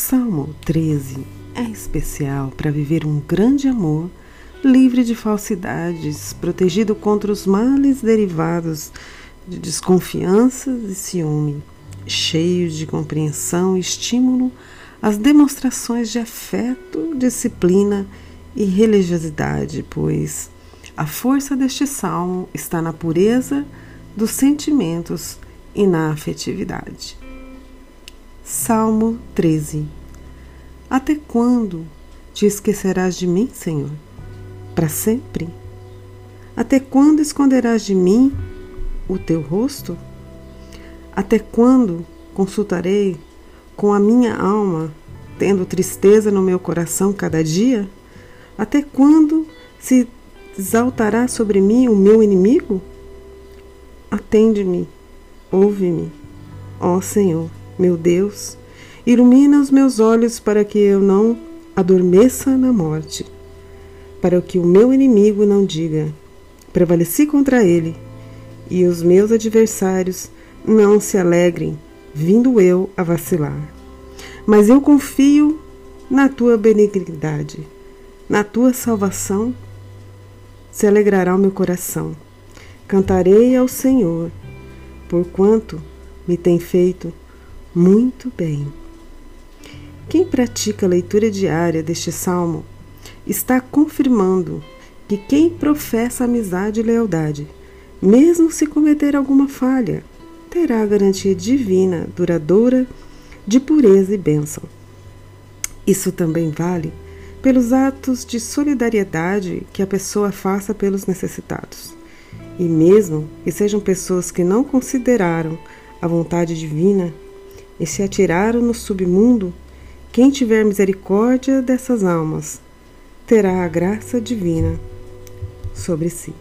Salmo 13 é especial para viver um grande amor, livre de falsidades, protegido contra os males derivados de desconfianças e ciúme, cheio de compreensão e estímulo às demonstrações de afeto, disciplina e religiosidade, pois a força deste salmo está na pureza dos sentimentos e na afetividade. Salmo 13 Até quando te esquecerás de mim, Senhor? Para sempre? Até quando esconderás de mim o teu rosto? Até quando consultarei com a minha alma, tendo tristeza no meu coração cada dia? Até quando se exaltará sobre mim o meu inimigo? Atende-me, ouve-me, ó Senhor meu Deus, ilumina os meus olhos para que eu não adormeça na morte, para que o meu inimigo não diga: prevaleci contra ele, e os meus adversários não se alegrem, vindo eu a vacilar. Mas eu confio na tua benignidade, na tua salvação se alegrará o meu coração. Cantarei ao Senhor, porquanto me tem feito muito bem. Quem pratica a leitura diária deste salmo está confirmando que quem professa amizade e lealdade, mesmo se cometer alguma falha, terá a garantia divina, duradoura, de pureza e bênção. Isso também vale pelos atos de solidariedade que a pessoa faça pelos necessitados. E mesmo que sejam pessoas que não consideraram a vontade divina e se atiraram no submundo, quem tiver misericórdia dessas almas terá a graça divina sobre si.